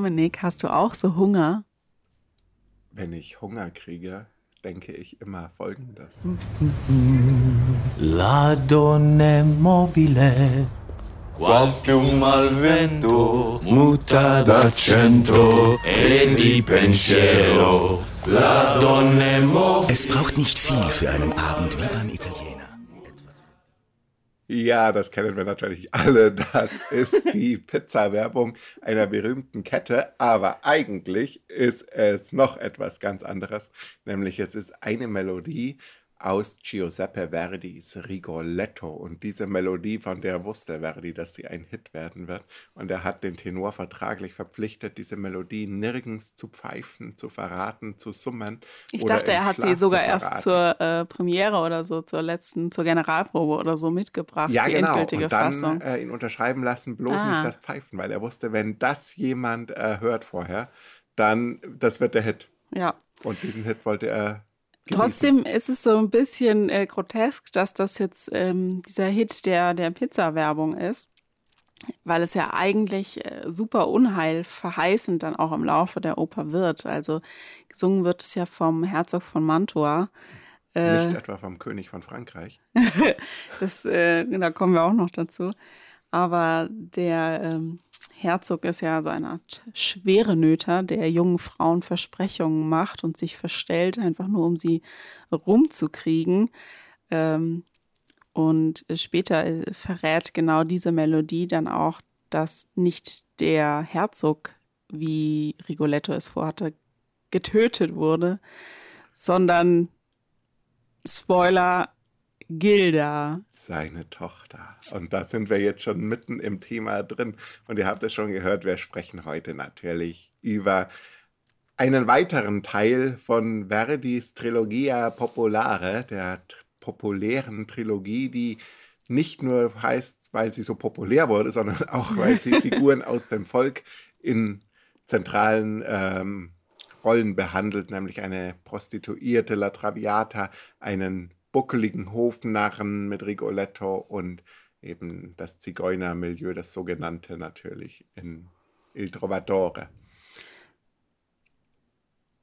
Dominik, hast du auch so Hunger? Wenn ich Hunger kriege, denke ich immer folgendes. La donne mobile Qual più al vento muta d'accento e di pensiero la donne mobile. Es braucht nicht viel für einen Abend wie beim Italiener. Ja, das kennen wir natürlich alle. Das ist die Pizza-Werbung einer berühmten Kette. Aber eigentlich ist es noch etwas ganz anderes. Nämlich es ist eine Melodie aus Giuseppe Verdis Rigoletto. Und diese Melodie, von der wusste Verdi, dass sie ein Hit werden wird. Und er hat den Tenor vertraglich verpflichtet, diese Melodie nirgends zu pfeifen, zu verraten, zu summen. Ich dachte, er hat Schlaf sie sogar erst zur äh, Premiere oder so, zur letzten, zur Generalprobe oder so mitgebracht. Ja, die genau. Endgültige und dann Fassung. Äh, ihn unterschreiben lassen, bloß ah. nicht das Pfeifen, weil er wusste, wenn das jemand äh, hört vorher, dann, das wird der Hit. Ja. Und diesen Hit wollte er Trotzdem ist es so ein bisschen äh, grotesk, dass das jetzt ähm, dieser Hit der, der Pizza-Werbung ist, weil es ja eigentlich äh, super unheilverheißend dann auch im Laufe der Oper wird. Also gesungen wird es ja vom Herzog von Mantua. Äh, Nicht etwa vom König von Frankreich. das, äh, da kommen wir auch noch dazu. Aber der ähm, Herzog ist ja so eine Art schwere Nöter, der jungen Frauen Versprechungen macht und sich verstellt, einfach nur um sie rumzukriegen. Ähm, und später äh, verrät genau diese Melodie dann auch, dass nicht der Herzog, wie Rigoletto es vorhatte, getötet wurde, sondern Spoiler, Gilda. Seine Tochter. Und da sind wir jetzt schon mitten im Thema drin. Und ihr habt es schon gehört, wir sprechen heute natürlich über einen weiteren Teil von Verdis Trilogia Popolare, der populären Trilogie, die nicht nur heißt, weil sie so populär wurde, sondern auch, weil sie Figuren aus dem Volk in zentralen ähm, Rollen behandelt, nämlich eine Prostituierte La Traviata, einen buckeligen Hofnarren mit Rigoletto und eben das Zigeunermilieu, das sogenannte natürlich in Il Trovatore.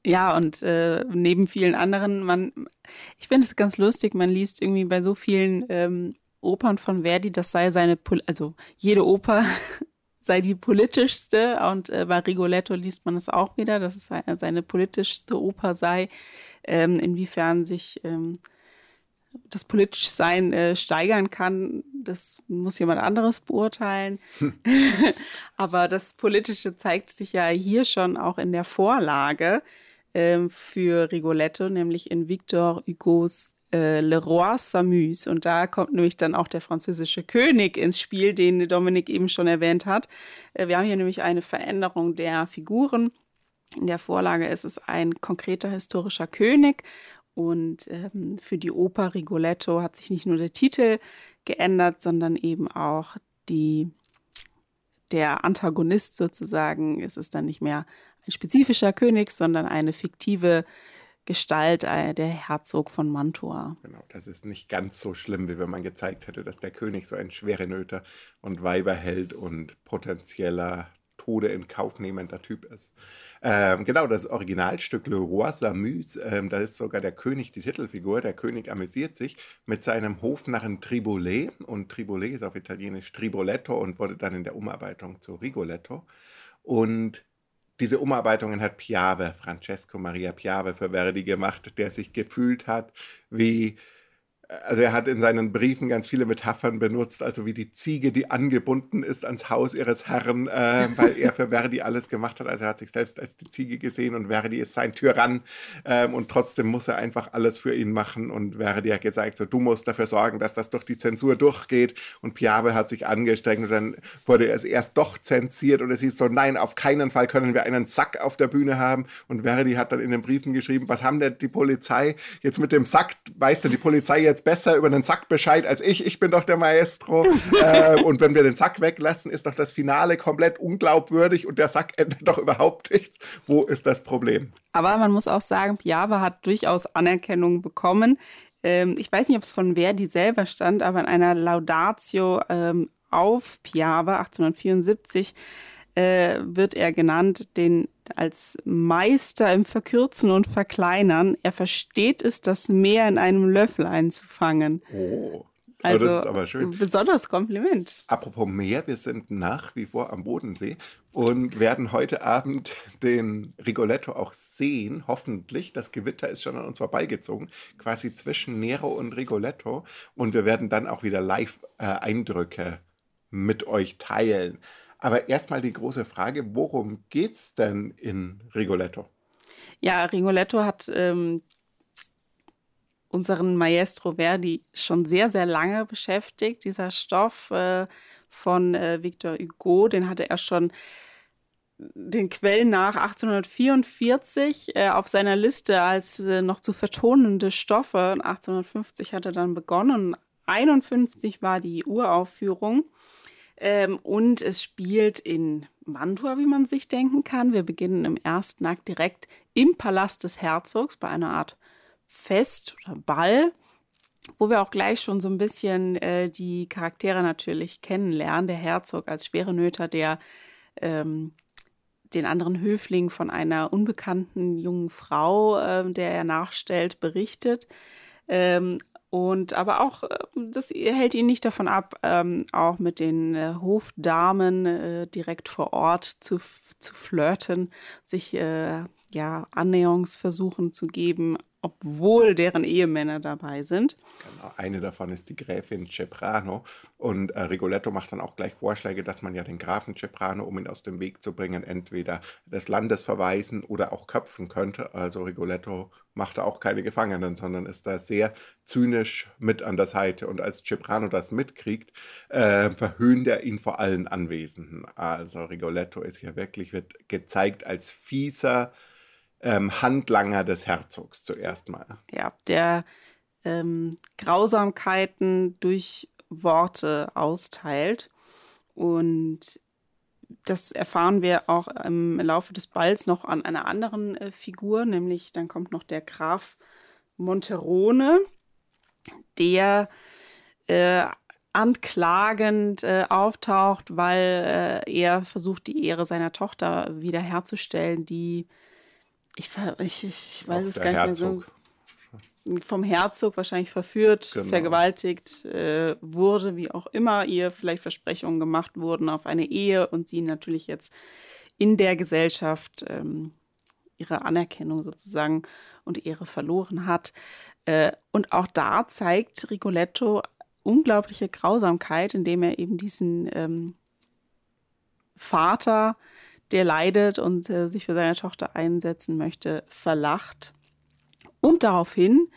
Ja, und äh, neben vielen anderen, man, ich finde es ganz lustig, man liest irgendwie bei so vielen ähm, Opern von Verdi, das sei seine, also jede Oper sei die politischste und äh, bei Rigoletto liest man es auch wieder, dass es seine politischste Oper sei, ähm, inwiefern sich ähm, das politisch Sein äh, steigern kann, das muss jemand anderes beurteilen. Hm. Aber das Politische zeigt sich ja hier schon auch in der Vorlage äh, für Rigoletto, nämlich in Victor Hugos äh, Le Roi s'amuse. Und da kommt nämlich dann auch der französische König ins Spiel, den Dominik eben schon erwähnt hat. Äh, wir haben hier nämlich eine Veränderung der Figuren. In der Vorlage ist es ein konkreter historischer König und ähm, für die Oper Rigoletto hat sich nicht nur der Titel geändert, sondern eben auch die, der Antagonist sozusagen. Es ist dann nicht mehr ein spezifischer König, sondern eine fiktive Gestalt, äh, der Herzog von Mantua. Genau, das ist nicht ganz so schlimm, wie wenn man gezeigt hätte, dass der König so ein Schwerenöter und Weiberheld und potenzieller Tode in Kauf nehmender Typ ist. Ähm, genau, das Originalstück Le Roi s'amuse, ähm, da ist sogar der König die Titelfigur. Der König amüsiert sich mit seinem Hofnarren Tribolet und Tribolet ist auf Italienisch Triboletto und wurde dann in der Umarbeitung zu Rigoletto. Und diese Umarbeitungen hat Piave, Francesco Maria Piave für Verdi gemacht, der sich gefühlt hat wie also er hat in seinen Briefen ganz viele Metaphern benutzt, also wie die Ziege, die angebunden ist ans Haus ihres Herrn, äh, weil er für Verdi alles gemacht hat. Also er hat sich selbst als die Ziege gesehen und Verdi ist sein Tyrann ähm, und trotzdem muss er einfach alles für ihn machen. Und Verdi hat gesagt, so du musst dafür sorgen, dass das durch die Zensur durchgeht. Und Piave hat sich angestrengt und dann wurde es erst doch zensiert. Und es hieß so, nein, auf keinen Fall können wir einen Sack auf der Bühne haben. Und Verdi hat dann in den Briefen geschrieben, was haben denn die Polizei jetzt mit dem Sack, weiß denn die Polizei jetzt jetzt besser über den Sack Bescheid als ich. Ich bin doch der Maestro. äh, und wenn wir den Sack weglassen, ist doch das Finale komplett unglaubwürdig und der Sack ändert doch überhaupt nichts. Wo ist das Problem? Aber man muss auch sagen, Piave hat durchaus Anerkennung bekommen. Ähm, ich weiß nicht, ob es von Verdi selber stand, aber in einer Laudatio ähm, auf Piave 1874 äh, wird er genannt, den als Meister im Verkürzen und Verkleinern. Er versteht es, das Meer in einem Löffel einzufangen. Oh. Also das ist aber schön. ein besonderes Kompliment. Apropos Meer, wir sind nach wie vor am Bodensee und werden heute Abend den Rigoletto auch sehen, hoffentlich. Das Gewitter ist schon an uns vorbeigezogen, quasi zwischen Nero und Rigoletto. Und wir werden dann auch wieder Live-Eindrücke mit euch teilen. Aber erstmal die große Frage, worum geht's denn in Rigoletto? Ja, Rigoletto hat ähm, unseren Maestro Verdi schon sehr, sehr lange beschäftigt. Dieser Stoff äh, von äh, Victor Hugo, den hatte er schon den Quellen nach 1844 äh, auf seiner Liste als äh, noch zu vertonende Stoffe. 1850 hat er dann begonnen. 51 war die Uraufführung. Ähm, und es spielt in Mantua, wie man sich denken kann. Wir beginnen im ersten Akt direkt im Palast des Herzogs bei einer Art Fest oder Ball, wo wir auch gleich schon so ein bisschen äh, die Charaktere natürlich kennenlernen. Der Herzog als Schwerenöter, der ähm, den anderen Höfling von einer unbekannten jungen Frau, äh, der er nachstellt, berichtet. Ähm, und aber auch, äh, das hält ihn nicht davon ab, ähm, auch mit den äh, Hofdamen äh, direkt vor Ort zu, zu flirten, sich äh, ja Annäherungsversuchen zu geben, obwohl deren Ehemänner dabei sind. Genau, eine davon ist die Gräfin Ceprano und äh, Rigoletto macht dann auch gleich Vorschläge, dass man ja den Grafen Ceprano, um ihn aus dem Weg zu bringen, entweder des Landes verweisen oder auch köpfen könnte. Also Rigoletto macht da auch keine Gefangenen, sondern ist da sehr zynisch mit an der Seite. Und als Ceprano das mitkriegt, äh, verhöhnt er ihn vor allen Anwesenden. Also Rigoletto ist hier wirklich, wird gezeigt als fieser, ähm, Handlanger des Herzogs zuerst mal. Ja, der ähm, Grausamkeiten durch Worte austeilt. Und das erfahren wir auch im Laufe des Balls noch an einer anderen äh, Figur, nämlich dann kommt noch der Graf Monterone, der äh, anklagend äh, auftaucht, weil äh, er versucht, die Ehre seiner Tochter wiederherzustellen, die ich, ich, ich weiß Auch es gar nicht Herzog. mehr so. Vom Herzog wahrscheinlich verführt, Genau. vergewaltigt äh, wurde, wie auch immer, ihr vielleicht Versprechungen gemacht wurden auf eine Ehe und sie natürlich jetzt in der Gesellschaft ähm, ihre Anerkennung sozusagen und Ehre verloren hat. Äh, und auch da zeigt Rigoletto unglaubliche Grausamkeit, indem er eben diesen ähm, Vater, der leidet und äh, sich für seine Tochter einsetzen möchte, verlacht. Und daraufhin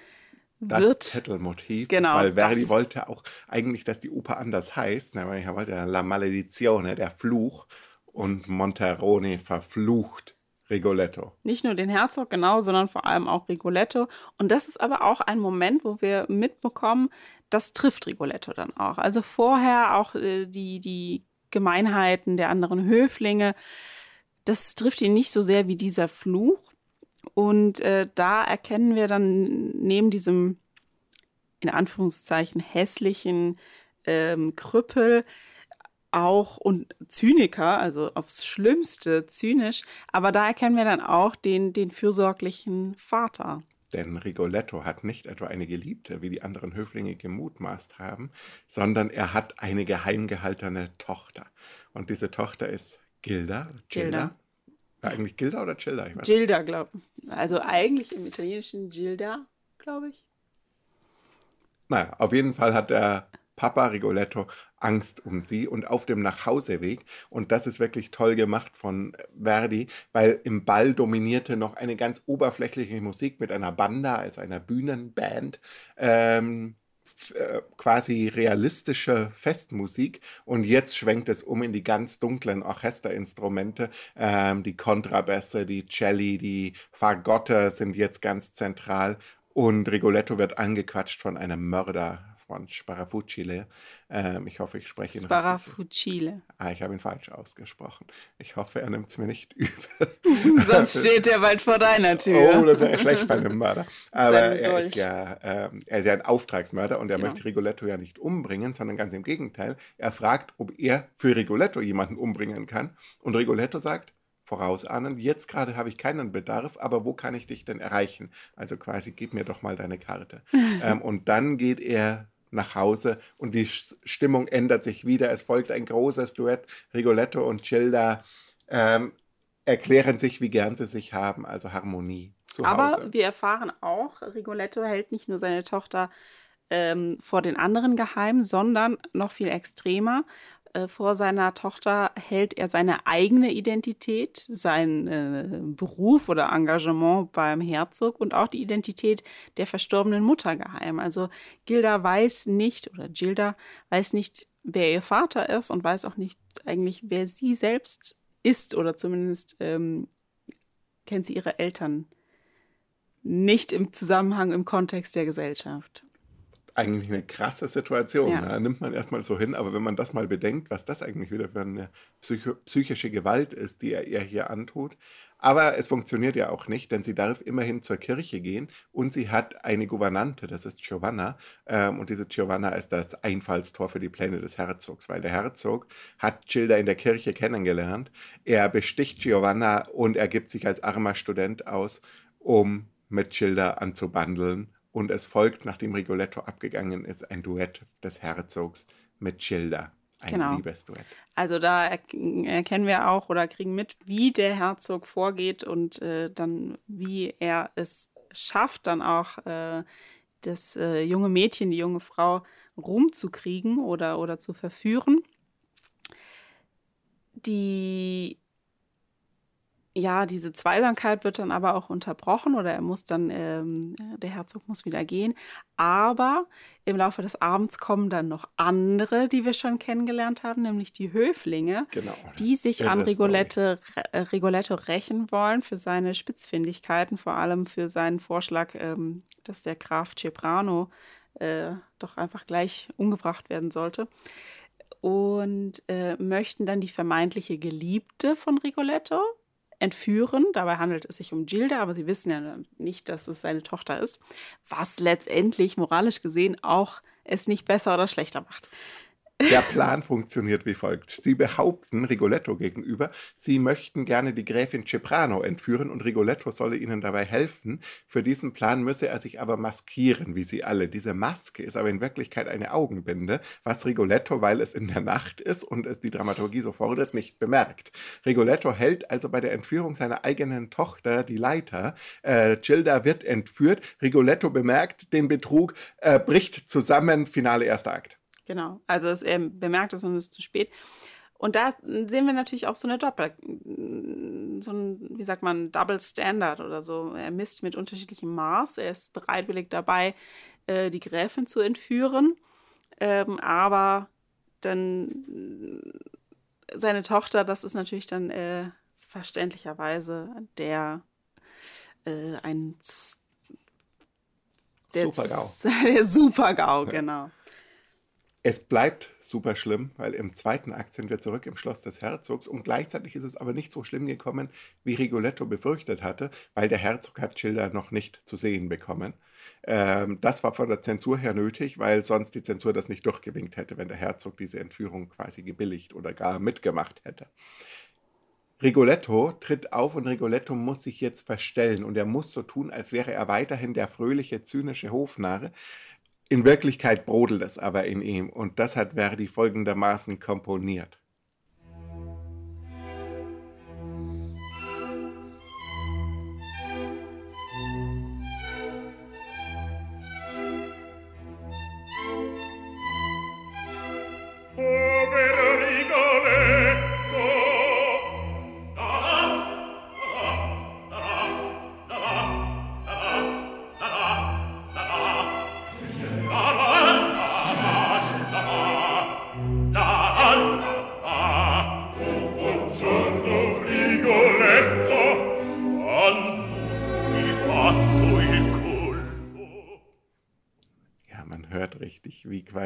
Das wird Titelmotiv, Genau, weil Verdi das- wollte auch eigentlich, dass die Oper anders heißt. Weil Er wollte La Maledizione, der Fluch. Und Monterone verflucht Rigoletto. nicht nur den Herzog, genau, sondern vor allem auch Rigoletto. Und das ist aber auch ein Moment, wo wir mitbekommen, das trifft Rigoletto dann auch. Also vorher auch äh, die, die Gemeinheiten der anderen Höflinge, das trifft ihn nicht so sehr wie dieser Fluch. Und äh, da erkennen wir dann neben diesem, in Anführungszeichen, hässlichen ähm, Krüppel auch und Zyniker, also aufs Schlimmste zynisch, aber da erkennen wir dann auch den, den fürsorglichen Vater. Denn Rigoletto hat nicht etwa eine Geliebte, wie die anderen Höflinge gemutmaßt haben, sondern er hat eine geheim gehaltene Tochter. Und diese Tochter ist Gilda. Gilda. Eigentlich Gilda oder Gilda? Ich weiß Gilda, glaube ich. Also eigentlich im Italienischen Gilda, glaube ich. Naja, auf jeden Fall hat der Papa Rigoletto Angst um sie und auf dem Nachhauseweg. Und das ist wirklich toll gemacht von Verdi, weil im Ball dominierte noch eine ganz oberflächliche Musik mit einer Banda, also einer Bühnenband. Ähm, äh, quasi realistische Festmusik. Und jetzt schwenkt es um in die ganz dunklen Orchesterinstrumente. Ähm, die Kontrabässe, die Celli, die Fagotte sind jetzt ganz zentral. Und Rigoletto wird angequatscht von einem Mörder, von Sparafucile. Ähm, ich hoffe, ich spreche ihn. Sparafucile. Ah, ich habe ihn falsch ausgesprochen. Ich hoffe, er nimmt es mir nicht übel. Sonst steht er bald vor deiner Tür. Oh, das wäre schlecht bei einem Mörder. Aber er ist, ja, ähm, er ist ja ein Auftragsmörder und er Genau. möchte Rigoletto ja nicht umbringen, sondern ganz im Gegenteil. Er fragt, ob er für Rigoletto jemanden umbringen kann. Und Rigoletto sagt, vorausahnen, jetzt gerade habe ich keinen Bedarf, aber wo kann ich dich denn erreichen? Also quasi, gib mir doch mal deine Karte. ähm, und dann geht er nach Hause und die Stimmung ändert sich wieder. Es folgt ein großes Duett. Rigoletto und Gilda ähm, erklären sich, wie gern sie sich haben, also Harmonie zu Aber Hause. wir erfahren auch, Rigoletto hält nicht nur seine Tochter ähm, vor den anderen geheim, sondern noch viel extremer. Äh, vor seiner Tochter hält er seine eigene Identität, seinen äh, Beruf oder Engagement beim Herzog und auch die Identität der verstorbenen Mutter geheim. Also Gilda weiß nicht oder Gilda weiß nicht, wer ihr Vater ist und weiß auch nicht eigentlich, wer sie selbst ist oder zumindest ähm, kennt sie ihre Eltern nicht im Zusammenhang, im Kontext der Gesellschaft. Eigentlich eine krasse Situation. Ja. Ne? Nimmt man erstmal so hin, aber wenn man das mal bedenkt, was das eigentlich wieder für eine psycho psychische Gewalt ist, die er ihr hier antut. Aber es funktioniert ja auch nicht, denn sie darf immerhin zur Kirche gehen und sie hat eine Gouvernante, das ist Giovanna. Ähm, und diese Giovanna ist das Einfallstor für die Pläne des Herzogs, weil der Herzog hat Gilda in der Kirche kennengelernt. Er besticht Giovanna und er gibt sich als armer Student aus, um mit Gilda anzubandeln. Und es folgt, nachdem Rigoletto abgegangen ist, ein Duett des Herzogs mit Gilda. Ein Genau. Liebesduett. Also da er- erkennen wir auch oder kriegen mit, wie der Herzog vorgeht und äh, dann, wie er es schafft, dann auch äh, das äh, junge Mädchen, die junge Frau rumzukriegen oder, oder zu verführen. Die ja, diese Zweisamkeit wird dann aber auch unterbrochen oder er muss dann, ähm, der Herzog muss wieder gehen. Aber im Laufe des Abends kommen dann noch andere, die wir schon kennengelernt haben, nämlich die Höflinge, Genau. die sich an Irre Rigolette, äh, Rigoletto rächen wollen für seine Spitzfindigkeiten, vor allem für seinen Vorschlag, ähm, dass der Graf Ceprano äh, doch einfach gleich umgebracht werden sollte. Und äh, möchten dann die vermeintliche Geliebte von Rigoletto entführen. Dabei handelt es sich um Gilda, aber sie wissen ja nicht, dass es seine Tochter ist, was letztendlich moralisch gesehen auch es nicht besser oder schlechter macht. Der Plan funktioniert wie folgt. Sie behaupten Rigoletto gegenüber, sie möchten gerne die Gräfin Ceprano entführen und Rigoletto solle ihnen dabei helfen. Für diesen Plan müsse er sich aber maskieren, wie sie alle. Diese Maske ist aber in Wirklichkeit eine Augenbinde, was Rigoletto, weil es in der Nacht ist und es die Dramaturgie so fordert, nicht bemerkt. Rigoletto hält also bei der Entführung seiner eigenen Tochter die Leiter. Äh, Gilda wird entführt. Rigoletto bemerkt den Betrug, äh, bricht zusammen, Finale erster Akt. Genau. Also es, er bemerkt es und es ist zu spät. Und da sehen wir natürlich auch so eine Doppel, so ein, wie sagt man, Double Standard oder so. Er misst mit unterschiedlichem Maß. Er ist bereitwillig dabei, äh, die Gräfin zu entführen. Ähm, aber dann seine Tochter, das ist natürlich dann äh, verständlicherweise der äh, ein der Super-GAU. Der Super-GAU, genau. Es bleibt super schlimm, weil im zweiten Akt sind wir zurück im Schloss des Herzogs und gleichzeitig ist es aber nicht so schlimm gekommen, wie Rigoletto befürchtet hatte, weil der Herzog hat Gilda noch nicht zu sehen bekommen. Ähm, das war von der Zensur her nötig, weil sonst die Zensur das nicht durchgewinkt hätte, wenn der Herzog diese Entführung quasi gebilligt oder gar mitgemacht hätte. Rigoletto tritt auf und Rigoletto muss sich jetzt verstellen und er muss so tun, als wäre er weiterhin der fröhliche, zynische Hofnarr. In Wirklichkeit brodelt es aber in ihm und das hat Verdi folgendermaßen komponiert.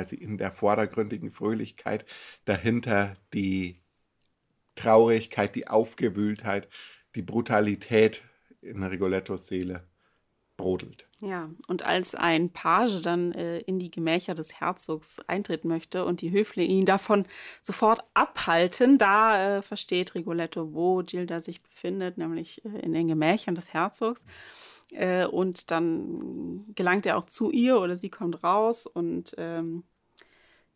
Quasi in der vordergründigen Fröhlichkeit dahinter die Traurigkeit, die Aufgewühltheit, die Brutalität in Rigolettos Seele brodelt. Ja, und als ein Page dann äh, in die Gemächer des Herzogs eintreten möchte und die Höflinge ihn davon sofort abhalten, da äh, versteht Rigoletto, wo Gilda sich befindet, nämlich äh, in den Gemächern des Herzogs. Äh, und dann gelangt er auch zu ihr oder sie kommt raus und ähm,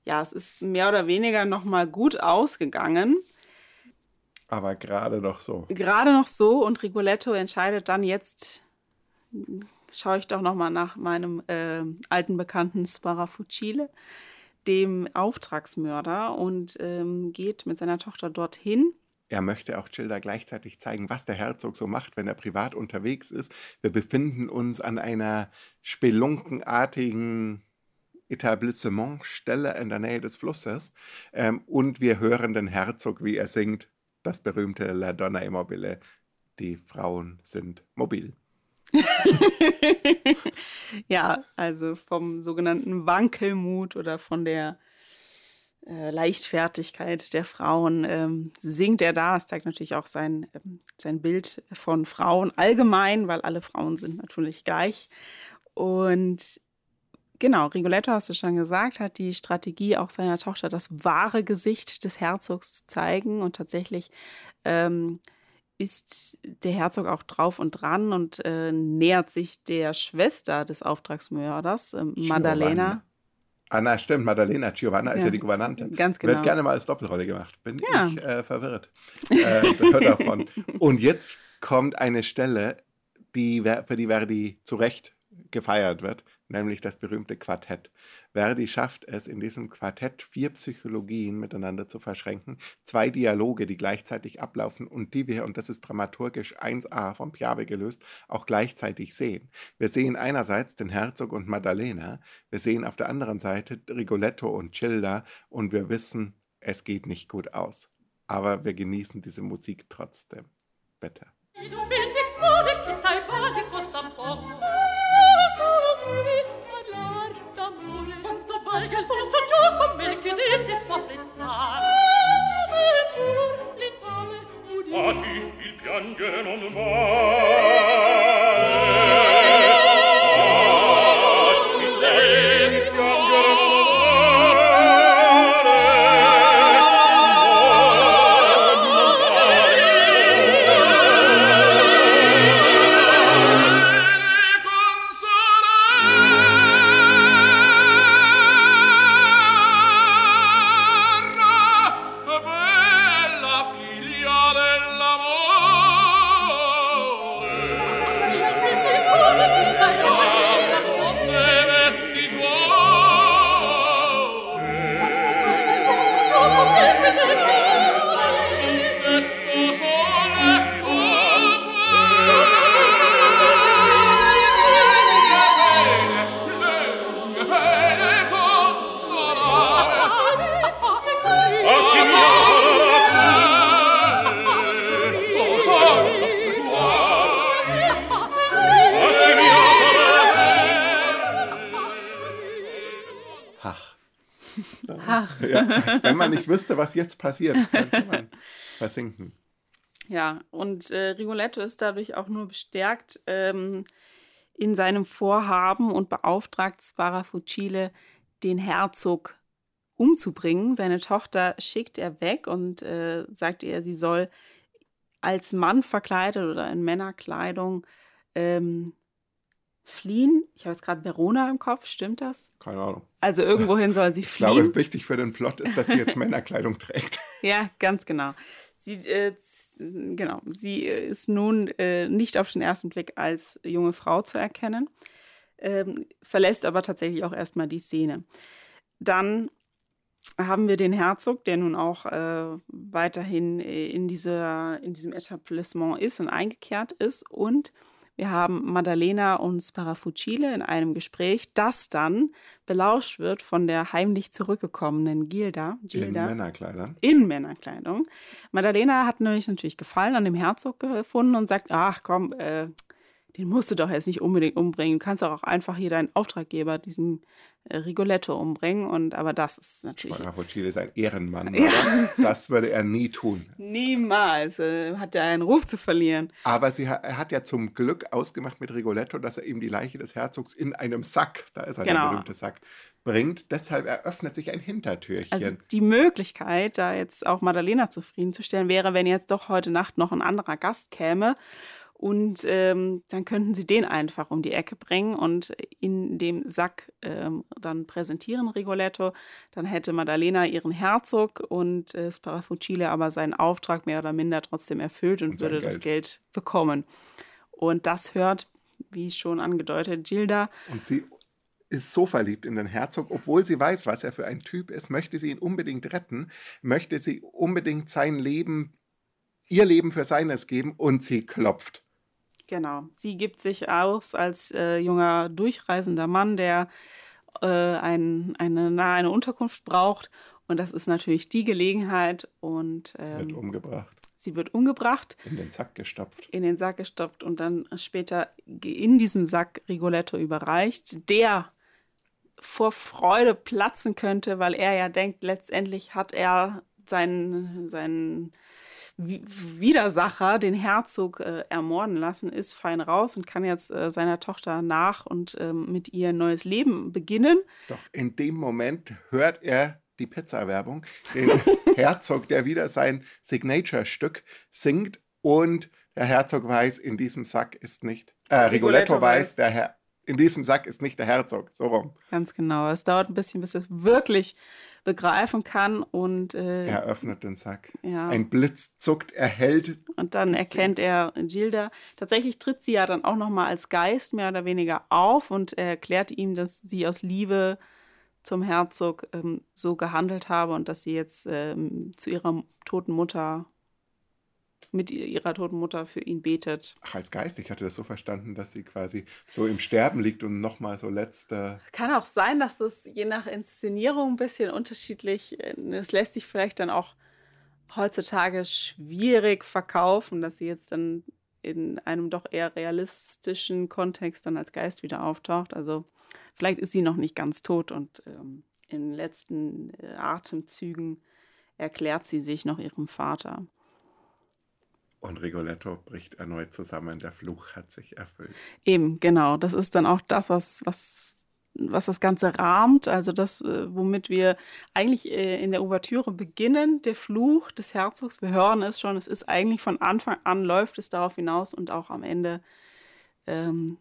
ja, es ist mehr oder weniger nochmal gut ausgegangen. Aber gerade noch so. Gerade noch so und Rigoletto entscheidet dann jetzt, schaue ich doch nochmal nach meinem äh, alten Bekannten Sparafucile, dem Auftragsmörder, und ähm, geht mit seiner Tochter dorthin. Er möchte auch Gilda gleichzeitig zeigen, was der Herzog so macht, wenn er privat unterwegs ist. Wir befinden uns an einer spelunkenartigen Etablissementstelle in der Nähe des Flusses ähm, und wir hören den Herzog, wie er singt, das berühmte La Donna Immobile. Die Frauen sind mobil. ja, also vom sogenannten Wankelmut oder von der äh, Leichtfertigkeit der Frauen ähm, singt er da. Es zeigt natürlich auch sein, ähm, sein Bild von Frauen allgemein, weil alle Frauen sind natürlich gleich. Und genau, Rigoletto, hast du schon gesagt, hat die Strategie auch seiner Tochter das wahre Gesicht des Herzogs zu zeigen. Und tatsächlich ähm, ist der Herzog auch drauf und dran und äh, nähert sich der Schwester des Auftragsmörders, äh, Maddalena. Ah, na, stimmt, Maddalena Giovanna ist Ja, ja die Gouvernante. ganz genau. Wird gerne mal als Doppelrolle gemacht. Bin Ja. ich äh, verwirrt. äh, davon. Und jetzt kommt eine Stelle, die, für die Verdi zu Recht gefeiert wird, nämlich das berühmte Quartett. Verdi schafft es in diesem Quartett vier Psychologien miteinander zu verschränken, zwei Dialoge, die gleichzeitig ablaufen und die wir, und das ist dramaturgisch 1a von Piave gelöst, auch gleichzeitig sehen. Wir sehen einerseits den Herzog und Maddalena, wir sehen auf der anderen Seite Rigoletto und Gilda und wir wissen, es geht nicht gut aus. Aber wir genießen diese Musik trotzdem. Bitte. desto apprezzar Ame ah, pur le fame udì. Aci il pianger non va. Wüsste, was jetzt passiert, könnte man versinken. Ja, und äh, Rigoletto ist dadurch auch nur bestärkt ähm, in seinem Vorhaben und beauftragt Sparafucile, den Herzog umzubringen. Seine Tochter schickt er weg und äh, sagt ihr, sie soll als Mann verkleidet oder in Männerkleidung ähm, fliehen. Ich habe jetzt gerade Verona im Kopf, stimmt das? Keine Ahnung. Also irgendwohin soll sie Ich fliehen. glaube, wichtig für den Plot ist, dass sie jetzt Männerkleidung trägt. Ja, ganz genau. Sie, äh, genau, sie äh, ist nun äh, nicht auf den ersten Blick als junge Frau zu erkennen, ähm, verlässt aber tatsächlich auch erstmal die Szene. Dann haben wir den Herzog, der nun auch äh, weiterhin äh, in, dieser, in diesem Etablissement ist und eingekehrt ist. Und wir haben Maddalena und Sparafucile in einem Gespräch, das dann belauscht wird von der heimlich zurückgekommenen Gilda. In Gilda Männerkleidern. in Männerkleidung. Maddalena hat nämlich natürlich Gefallen an dem Herzog gefunden und sagt, ach komm, äh, den musst du doch jetzt nicht unbedingt umbringen. Du kannst auch einfach hier deinen Auftraggeber, diesen äh, Rigoletto, umbringen. Und aber das ist natürlich. Sparafocile ist ein Ehrenmann, Ja. das würde er nie tun. Niemals äh, hat er einen Ruf zu verlieren. Aber sie, er hat ja zum Glück ausgemacht mit Rigoletto, dass er ihm die Leiche des Herzogs in einem Sack, da ist er der Genau. berühmte Sack, bringt. Deshalb eröffnet sich ein Hintertürchen. Also die Möglichkeit, da jetzt auch Madalena zufriedenzustellen, wäre, wenn jetzt doch heute Nacht noch ein anderer Gast käme. Und ähm, dann könnten sie den einfach um die Ecke bringen und in dem Sack ähm, dann präsentieren, Rigoletto. Dann hätte Madalena ihren Herzog und äh, Sparafucile aber seinen Auftrag mehr oder minder trotzdem erfüllt und, Und würde das Geld. Geld bekommen. Und das hört, wie schon angedeutet, Gilda. Und sie ist so verliebt in den Herzog, obwohl sie weiß, was er für ein Typ ist, möchte sie ihn unbedingt retten, möchte sie unbedingt sein Leben, ihr Leben für seines geben und sie klopft. Genau. Sie gibt sich aus als äh, junger durchreisender Mann, der äh, ein, eine nahe eine Unterkunft braucht. Und das ist natürlich die Gelegenheit. Und Wird ähm, umgebracht, sie wird umgebracht, in den Sack gestopft. in den Sack gestopft und dann später in diesem Sack Rigoletto überreicht, der vor Freude platzen könnte, weil er ja denkt, letztendlich hat er seinen, seinen Widersacher, den Herzog, äh, ermorden lassen, ist fein raus und kann jetzt äh, seiner Tochter nach und ähm, mit ihr ein neues Leben beginnen. Doch in dem Moment hört er die Pizza-Werbung, den Herzog, der wieder sein Signature-Stück singt und der Herzog weiß, in diesem Sack ist nicht, äh, Rigoletto, Rigoletto weiß, weiß. der Herr, in diesem Sack ist nicht der Herzog, so rum. Ganz genau. Es dauert ein bisschen, bis er es wirklich begreifen kann und äh, Er öffnet den Sack. Ja. Ein Blitz zuckt, er hält Und dann erkennt er Gilda. Tatsächlich tritt sie ja dann auch noch mal als Geist mehr oder weniger auf und er erklärt ihm, dass sie aus Liebe zum Herzog ähm, so gehandelt habe und dass sie jetzt ähm, zu ihrer toten Mutter mit ihr- ihrer toten Mutter für ihn betet. Ach, als Geist, ich hatte das so verstanden, dass sie quasi so im Sterben liegt und nochmal so letzte. Kann auch sein, dass das je nach Inszenierung ein bisschen unterschiedlich, äh, es lässt sich vielleicht dann auch heutzutage schwierig verkaufen, dass sie jetzt dann in einem doch eher realistischen Kontext dann als Geist wieder auftaucht. Also vielleicht ist sie noch nicht ganz tot und ähm, in den letzten äh, Atemzügen erklärt sie sich noch ihrem Vater. Und Rigoletto bricht erneut zusammen. Der Fluch hat sich erfüllt. Eben, genau. Das ist dann auch das, was, was, was das Ganze rahmt. Also das, äh, womit wir eigentlich äh, in der Ouvertüre beginnen, der Fluch des Herzogs. Wir hören es schon. Es ist eigentlich von Anfang an läuft es darauf hinaus und auch am Ende ähm,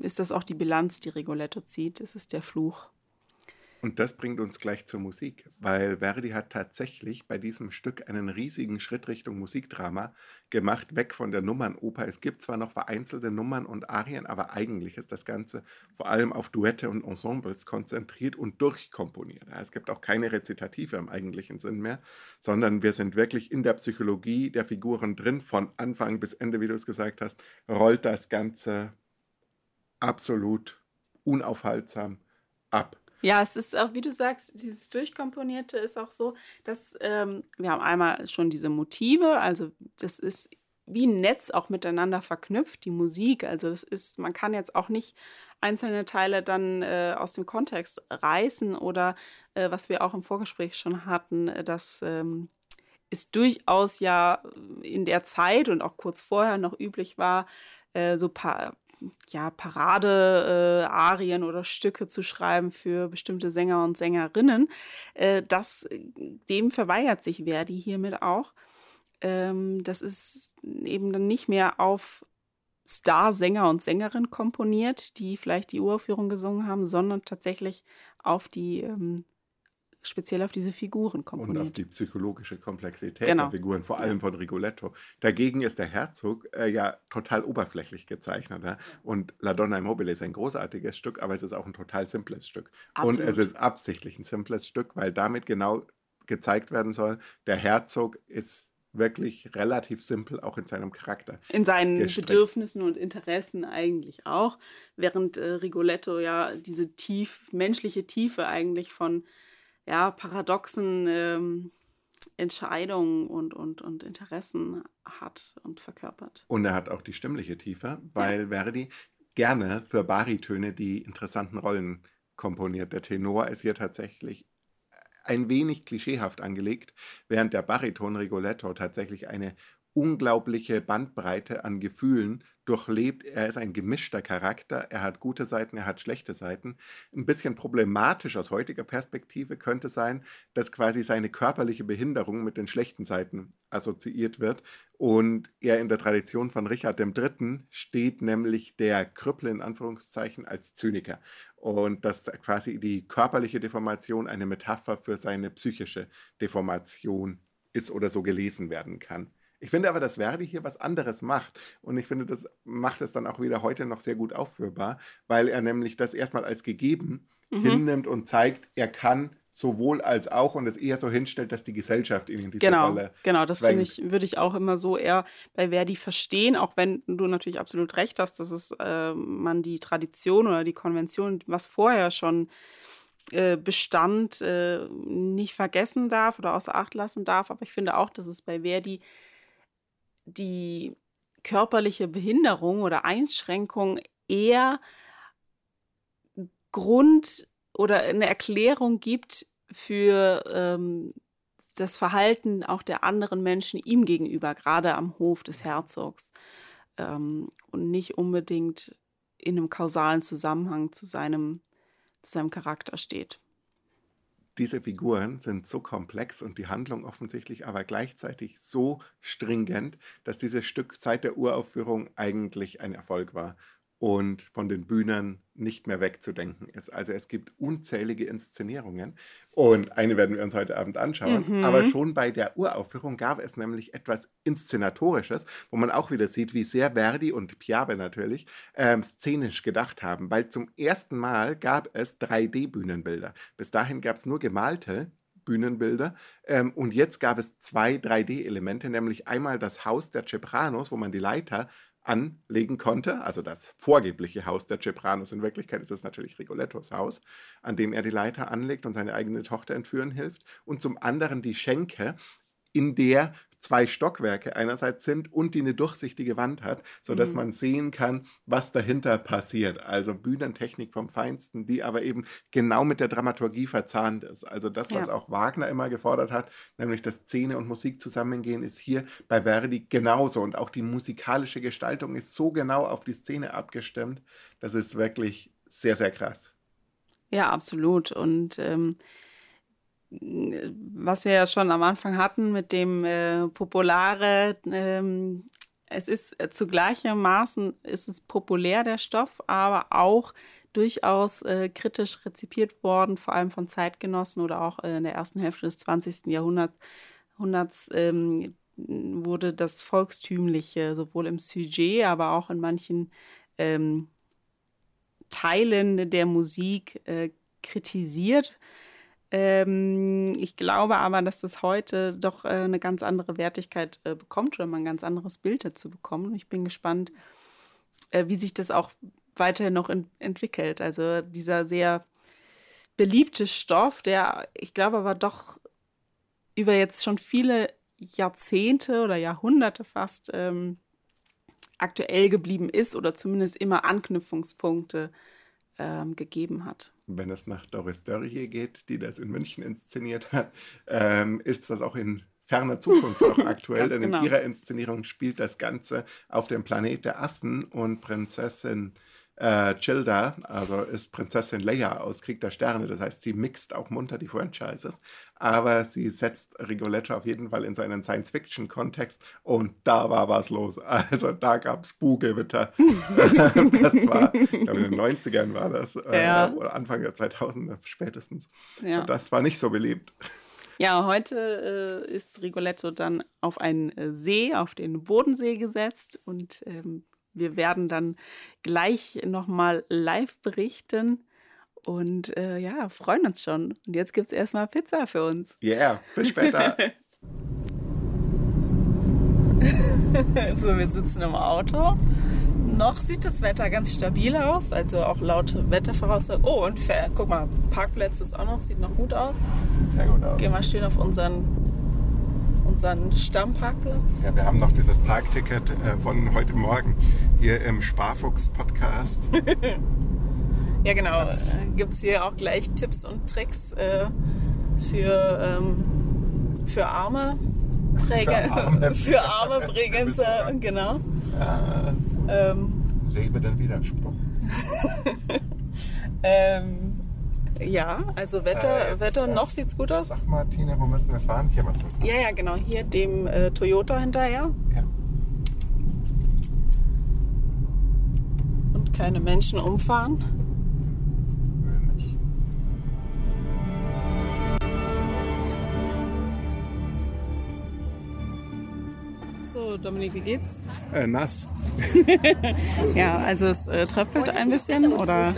ist das auch die Bilanz, die Rigoletto zieht. Es ist der Fluch. Und das bringt uns gleich zur Musik, weil Verdi hat tatsächlich bei diesem Stück einen riesigen Schritt Richtung Musikdrama gemacht, weg von der Nummernoper. Es gibt zwar noch vereinzelte Nummern und Arien, aber eigentlich ist das Ganze vor allem auf Duette und Ensembles konzentriert und durchkomponiert. Es gibt auch keine Rezitative im eigentlichen Sinn mehr, sondern wir sind wirklich in der Psychologie der Figuren drin. Von Anfang bis Ende, wie du es gesagt hast, rollt das Ganze absolut unaufhaltsam ab. Ja, es ist auch, wie du sagst, dieses Durchkomponierte ist auch so, dass ähm, wir haben einmal schon diese Motive, also das ist wie ein Netz auch miteinander verknüpft, die Musik. Also das ist, man kann jetzt auch nicht einzelne Teile dann äh, aus dem Kontext reißen oder äh, was wir auch im Vorgespräch schon hatten, äh, dass ähm, es durchaus ja in der Zeit und auch kurz vorher noch üblich war, äh, so pa ja, Parade-Arien oder Stücke zu schreiben für bestimmte Sänger und Sängerinnen. Äh, das, dem verweigert sich Verdi hiermit auch. Ähm, das ist eben dann nicht mehr auf Star-Sänger und Sängerin komponiert, die vielleicht die Uraufführung gesungen haben, sondern tatsächlich auf die ähm, speziell auf diese Figuren Und auf komponiert. die psychologische Komplexität Genau. der Figuren, vor allem von Rigoletto. Dagegen ist der Herzog äh, ja total oberflächlich gezeichnet. Ja? Und La Donna Immobile ist ein großartiges Stück, aber es ist auch ein total simples Stück. Und es Absolut. ist absichtlich ein simples Stück, weil damit genau gezeigt werden soll, der Herzog ist wirklich relativ simpel, auch in seinem Charakter. in seinen gestrickt. Bedürfnissen und Interessen eigentlich auch, während äh, Rigoletto ja diese tief menschliche Tiefe eigentlich von ja paradoxen ähm, Entscheidungen und, und, und Interessen hat und verkörpert. Und er hat auch die stimmliche Tiefe, weil Verdi gerne für Baritöne die interessanten Rollen komponiert. Der Tenor ist hier tatsächlich ein wenig klischeehaft angelegt, während der Bariton Rigoletto tatsächlich eine unglaubliche Bandbreite an Gefühlen durchlebt. Er ist ein gemischter Charakter. Er hat gute Seiten, er hat schlechte Seiten. Ein bisschen problematisch aus heutiger Perspektive könnte sein, dass quasi seine körperliche Behinderung mit den schlechten Seiten assoziiert wird. Und er in der Tradition von Richard III. steht nämlich der Krüppel in Anführungszeichen als Zyniker. Und dass quasi die körperliche Deformation eine Metapher für seine psychische Deformation ist oder so gelesen werden kann. Ich finde aber, dass Verdi hier was anderes macht. Und ich finde, das macht es dann auch wieder heute noch sehr gut aufführbar, weil er nämlich das erstmal als gegeben mhm. hinnimmt und zeigt, er kann sowohl als auch und es eher so hinstellt, dass die Gesellschaft ihn in diese genau, Rolle Genau, das finde ich, würde ich auch immer so eher bei Verdi verstehen, auch wenn du natürlich absolut recht hast, dass es äh, man die Tradition oder die Konvention, was vorher schon äh, bestand, äh, nicht vergessen darf oder außer Acht lassen darf. Aber ich finde auch, dass es bei Verdi die körperliche Behinderung oder Einschränkung eher Grund oder eine Erklärung gibt für ähm, das Verhalten auch der anderen Menschen ihm gegenüber, gerade am Hof des Herzogs ähm, und nicht unbedingt in einem kausalen Zusammenhang zu seinem, zu seinem Charakter steht diese Figuren sind so komplex und die Handlung offensichtlich aber gleichzeitig so stringent, dass dieses Stück seit der Uraufführung eigentlich ein Erfolg war und von den Bühnen nicht mehr wegzudenken ist. Also es gibt unzählige Inszenierungen und eine werden wir uns heute Abend anschauen. Mhm. Aber schon bei der Uraufführung gab es nämlich etwas Inszenatorisches, wo man auch wieder sieht, wie sehr Verdi und Piave natürlich ähm, szenisch gedacht haben, weil zum ersten Mal gab es 3D-Bühnenbilder. Bis dahin gab es nur gemalte Bühnenbilder. Ähm, und jetzt gab es zwei 3D-Elemente, nämlich einmal das Haus der Cepranos, wo man die Leiter anlegen konnte, also das vorgebliche Haus der Cepranos. In Wirklichkeit ist es natürlich Rigolettos Haus, an dem er die Leiter anlegt und seine eigene Tochter entführen hilft. Und zum anderen die Schenke, in der zwei Stockwerke einerseits sind und die eine durchsichtige Wand hat, sodass mhm. man sehen kann, was dahinter passiert. Also Bühnentechnik vom Feinsten, die aber eben genau mit der Dramaturgie verzahnt ist. Also das, was ja. auch Wagner immer gefordert hat, nämlich dass Szene und Musik zusammengehen, ist hier bei Verdi genauso. Und auch die musikalische Gestaltung ist so genau auf die Szene abgestimmt. Das ist wirklich sehr, sehr krass. Ja, absolut. Und ähm, was wir ja schon am Anfang hatten mit dem äh, Populare, ähm, es ist äh, zu gleichem ist es populär, der Stoff, aber auch durchaus äh, kritisch rezipiert worden, vor allem von Zeitgenossen oder auch äh, in der ersten Hälfte des 20. Jahrhunderts, Jahrhunderts ähm, wurde das Volkstümliche sowohl im Sujet, aber auch in manchen ähm, Teilen der Musik äh, kritisiert. Ähm, ich glaube aber, dass das heute doch äh, eine ganz andere Wertigkeit äh, bekommt oder man ein ganz anderes Bild dazu bekommt. Ich bin gespannt, äh, wie sich das auch weiterhin noch in, entwickelt. Also dieser sehr beliebte Stoff, der ich glaube aber doch über jetzt schon viele Jahrzehnte oder Jahrhunderte fast ähm, aktuell geblieben ist oder zumindest immer Anknüpfungspunkte ähm, gegeben hat. Wenn es nach Doris Dörrie geht, die das in München inszeniert hat, ähm, ist das auch in ferner Zukunft auch aktuell, denn genau. in ihrer Inszenierung spielt das Ganze auf dem Planet der Affen und Prinzessin äh, Childa, also ist Prinzessin Leia aus Krieg der Sterne. Das heißt, sie mixt auch munter die Franchises, aber sie setzt Rigoletto auf jeden Fall in seinen Science-Fiction-Kontext und da war was los. Also da gab es Buhgewitter. das war, ich glaube, in den 90ern war das, äh, ja. oder Anfang der 2000er spätestens. Ja. Das war nicht so beliebt. Ja, heute äh, ist Rigoletto dann auf einen äh, See, auf den Bodensee gesetzt und ähm, wir werden dann gleich nochmal live berichten. Und äh, ja, freuen uns schon. Und jetzt gibt es erstmal Pizza für uns. Ja, yeah, bis später. so, wir sitzen im Auto. Noch sieht das Wetter ganz stabil aus, also auch laut Wettervoraussagen. Oh, und guck mal, Parkplätze ist auch noch, sieht noch gut aus. Das sieht sehr gut aus. Gehen wir schön auf unseren unseren Stammparkplatz. Ja, wir haben noch dieses Parkticket äh, von heute Morgen hier im Sparfuchs-Podcast. Ja, genau. Äh, Gibt es hier auch gleich Tipps und Tricks äh, für, ähm, für arme Präge, Für arme- für arme Bregenzer, genau. Ja, Ähm, lebe den Widerspruch. ähm, ja, also Wetter, Äh, Wetter äh, noch sieht's gut aus. Sag mal, Tina, wo müssen wir fahren? Hier was. Ja, ja, genau. Hier dem äh, Toyota hinterher. Ja. Und keine Menschen umfahren. Dominik, wie geht's? Äh, nass. Ja, also es äh, tröpfelt ein bisschen oder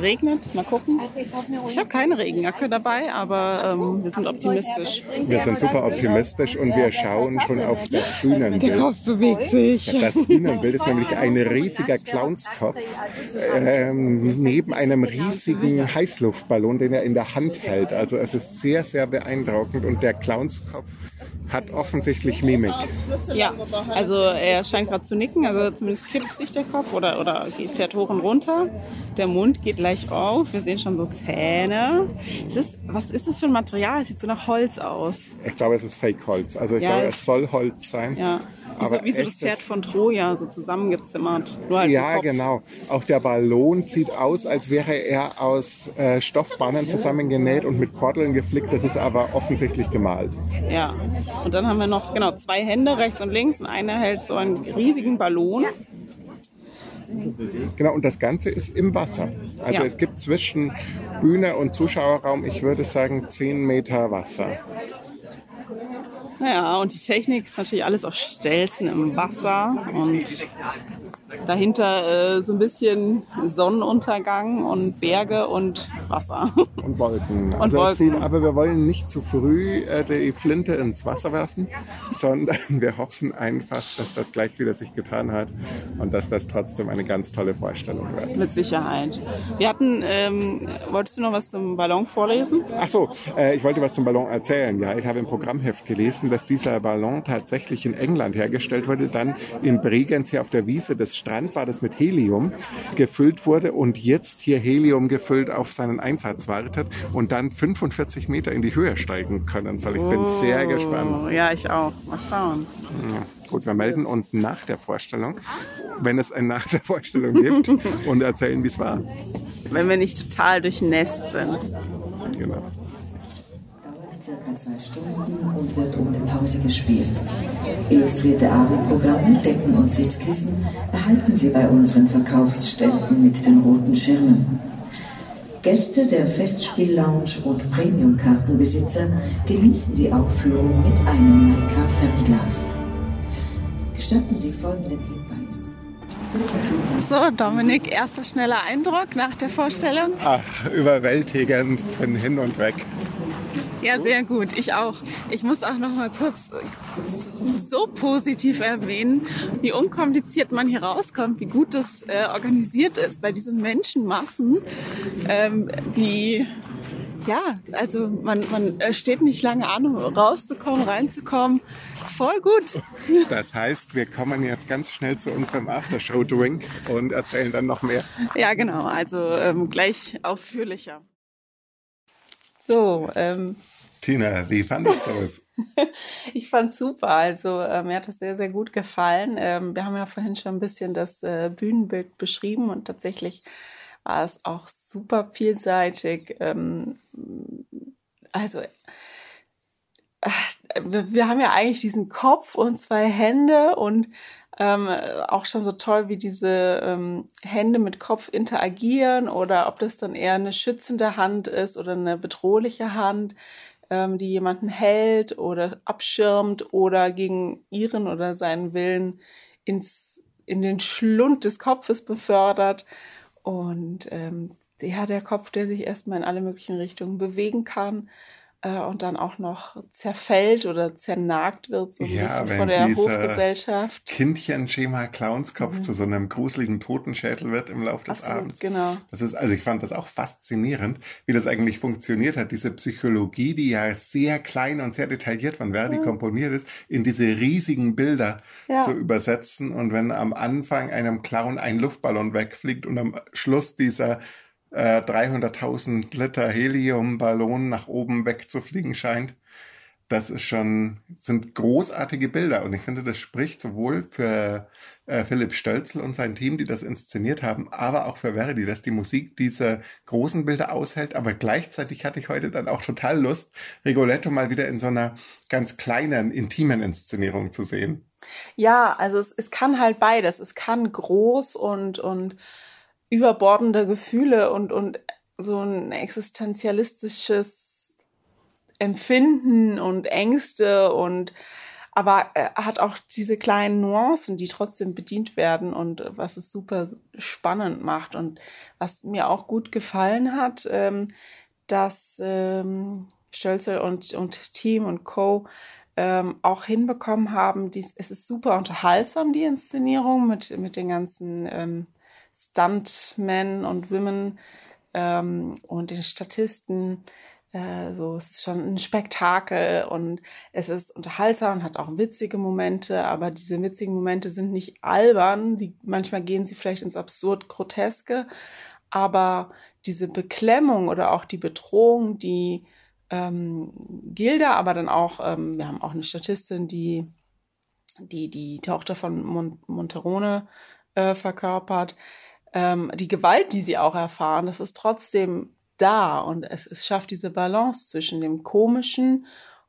regnet. Mal gucken. Ich habe keine Regenjacke dabei, aber ähm, wir sind optimistisch. Wir sind super optimistisch und wir schauen schon auf das Bühnenbild. Kopf bewegt sich. Das Bühnenbild ist nämlich ein riesiger Clownskopf ähm, neben einem riesigen Heißluftballon, den er in der Hand hält. Also es ist sehr, sehr beeindruckend und der Clownskopf hat offensichtlich Mimik. Ja, also er scheint gerade zu nicken, also zumindest kippt sich der Kopf oder, oder fährt hoch und runter. Der Mund geht leicht auf, wir sehen schon so Zähne. Ist, was ist das für ein Material? Es sieht so nach Holz aus. Ich glaube, es ist Fake-Holz. Also ich Ja. glaube, es soll Holz sein. Ja, wie so, Aber wie so das Pferd von Troja, so zusammengezimmert. Nur halt Ja, genau. Auch der Ballon sieht aus, als wäre er aus äh, Stoffbahnen zusammengenäht und mit Kordeln geflickt. Das ist aber offensichtlich gemalt. Ja, und dann haben wir noch genau zwei Hände rechts und links und einer hält so einen riesigen Ballon. Genau, und das Ganze ist im Wasser. Also Ja. es gibt zwischen Bühne und Zuschauerraum, ich würde sagen, 10 Meter Wasser. Naja, und die Technik ist natürlich alles auf Stelzen im Wasser und dahinter äh, so ein bisschen Sonnenuntergang und Berge und Wasser. Und Wolken. Und also Wolken. Sieht, aber wir wollen nicht zu früh äh, die Flinte ins Wasser werfen, sondern wir hoffen einfach, dass das gleich wieder sich getan hat und dass das trotzdem eine ganz tolle Vorstellung wird. Mit Sicherheit. Wir hatten, ähm, wolltest du noch was zum Ballon vorlesen? Ach so, äh, ich wollte was zum Ballon erzählen. Ja, ich habe im Programmheft gelesen, dass dieser Ballon tatsächlich in England hergestellt wurde, dann in Bregenz hier auf der Wiese des Strandbades mit Helium gefüllt wurde und jetzt hier Helium gefüllt auf seinen Einsatz wartet und dann 45 Meter in die Höhe steigen können soll. Ich bin sehr gespannt. Oh, ja, ich auch. Mal schauen. Ja. Gut, wir melden uns nach der Vorstellung, wenn es ein Nach der Vorstellung gibt und erzählen, wie es war. Wenn wir nicht total durchnässt sind. Genau. Circa zwei Stunden und wird ohne Pause gespielt. Illustrierte Abendprogramme, Decken und Sitzkissen erhalten Sie bei unseren Verkaufsständen mit den roten Schirmen. Gäste der Festspiellounge und Premium-Kartenbesitzer genießen die Aufführung mit einem Ferrari-Fernglas. Gestatten Sie folgenden Hinweis. So, Dominik, erster schneller Eindruck nach der Vorstellung? Ach, überwältigend, bin hin und weg. Ja, sehr gut. Ich auch. Ich muss auch noch mal kurz äh, so positiv erwähnen, wie unkompliziert man hier rauskommt, wie gut das äh, organisiert ist bei diesen Menschenmassen, ähm, wie ja, also man, man äh, steht nicht lange an, um rauszukommen, reinzukommen. Voll gut. Das heißt, wir kommen jetzt ganz schnell zu unserem Aftershow-Drink und erzählen dann noch mehr. Ja, genau. Also ähm, gleich ausführlicher. So, ähm, Tina, wie fandest du es? Ich fand's super. Also äh, mir hat es sehr, sehr gut gefallen. Ähm, wir haben ja vorhin schon ein bisschen das äh, Bühnenbild beschrieben und tatsächlich war es auch super vielseitig. Ähm, also äh, wir haben ja eigentlich diesen Kopf und zwei Hände und ähm, auch schon so toll, wie diese ähm, Hände mit Kopf interagieren oder ob das dann eher eine schützende Hand ist oder eine bedrohliche Hand ähm, die jemanden hält oder abschirmt oder gegen ihren oder seinen Willen ins, in den Schlund des Kopfes befördert. Und ähm, ja, der Kopf, der sich erstmal in alle möglichen Richtungen bewegen kann. Äh, und dann auch noch zerfällt oder zernagt wird, so ein Ja, bisschen wenn von der Hofgesellschaft. Kindchenschema Clownskopf Mhm. zu so einem gruseligen Totenschädel wird im Laufe des Absolut, Abends. genau. Das ist, also ich fand das auch faszinierend, wie das eigentlich funktioniert hat. Diese Psychologie, die ja sehr klein und sehr detailliert von Verdi komponiert ist, in diese riesigen Bilder Ja. zu übersetzen. Und wenn am Anfang einem Clown ein Luftballon wegfliegt und am Schluss dieser äh, 300.000 Liter Heliumballon nach oben wegzufliegen scheint, das ist schon, sind großartige Bilder. Und ich finde, das spricht sowohl für äh, Philipp Stölzl und sein Team, die das inszeniert haben, aber auch für Verdi, dass die Musik diese großen Bilder aushält. Aber gleichzeitig hatte ich heute dann auch total Lust, Rigoletto mal wieder in so einer ganz kleinen, intimen Inszenierung zu sehen. Ja, also es, es kann halt beides. Es kann groß und, und überbordende Gefühle und, und so ein existenzialistisches Empfinden und Ängste und aber er hat auch diese kleinen Nuancen, die trotzdem bedient werden und was es super spannend macht. Und was mir auch gut gefallen hat, ähm, dass ähm, Stölzel und, und Team und Co. Ähm, auch hinbekommen haben. Dies, es ist super unterhaltsam, die Inszenierung mit, mit den ganzen ähm, Stuntmen und Women ähm, und den Statisten. Äh, so, es ist schon ein Spektakel und es ist unterhaltsam und hat auch witzige Momente, aber diese witzigen Momente sind nicht albern. Die, manchmal gehen sie vielleicht ins absurd Groteske, aber diese Beklemmung oder auch die Bedrohung, die ähm, Gilda, aber dann auch, ähm, wir haben auch eine Statistin, die die, die Tochter von Mon Monterone äh, verkörpert, ähm, die Gewalt, die sie auch erfahren, das ist trotzdem da und es, es schafft diese Balance zwischen dem Komischen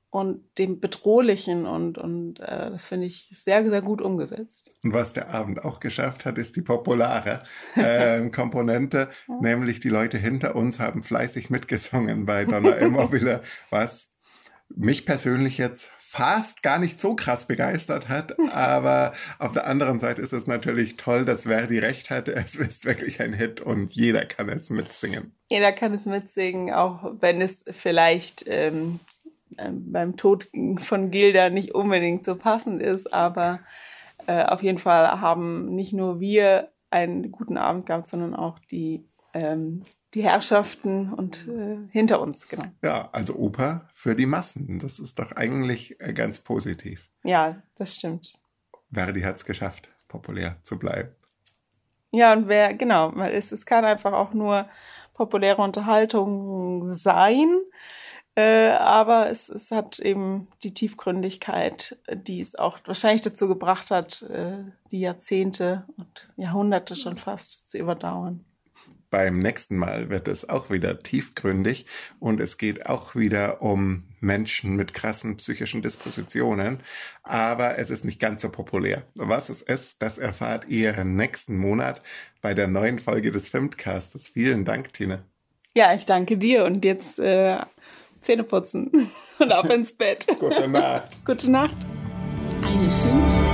und dem Bedrohlichen und, und äh, das finde ich sehr, sehr gut umgesetzt. Und was der Abend auch geschafft hat, ist die populare äh, Komponente, nämlich die Leute hinter uns haben fleißig mitgesungen bei Donna Immobile, was mich persönlich jetzt fast gar nicht so krass begeistert hat, aber auf der anderen Seite ist es natürlich toll, dass Verdi recht hatte. Es ist wirklich ein Hit und jeder kann es mitsingen. Jeder kann es mitsingen, auch wenn es vielleicht ähm, ähm, beim Tod von Gilda nicht unbedingt so passend ist, aber äh, auf jeden Fall haben nicht nur wir einen guten Abend gehabt, sondern auch die, ähm, die Herrschaften und äh, hinter uns, genau. Ja, also Oper für die Massen. Das ist doch eigentlich äh, ganz positiv. Ja, das stimmt. Verdi hat es geschafft, populär zu bleiben. Ja, und wer, genau, weil es, es kann einfach auch nur populäre Unterhaltung sein, äh, aber es, es hat eben die Tiefgründigkeit, die es auch wahrscheinlich dazu gebracht hat, äh, die Jahrzehnte und Jahrhunderte schon fast zu überdauern. Beim nächsten Mal wird es auch wieder tiefgründig und es geht auch wieder um Menschen mit krassen psychischen Dispositionen, aber es ist nicht ganz so populär. Was es ist, das erfahrt ihr nächsten Monat bei der neuen Folge des Filmcastes. Vielen Dank, Tine. Ja, ich danke dir und jetzt äh, Zähne putzen und ab ins Bett. Gute Nacht. Gute Nacht. Eine Film 2001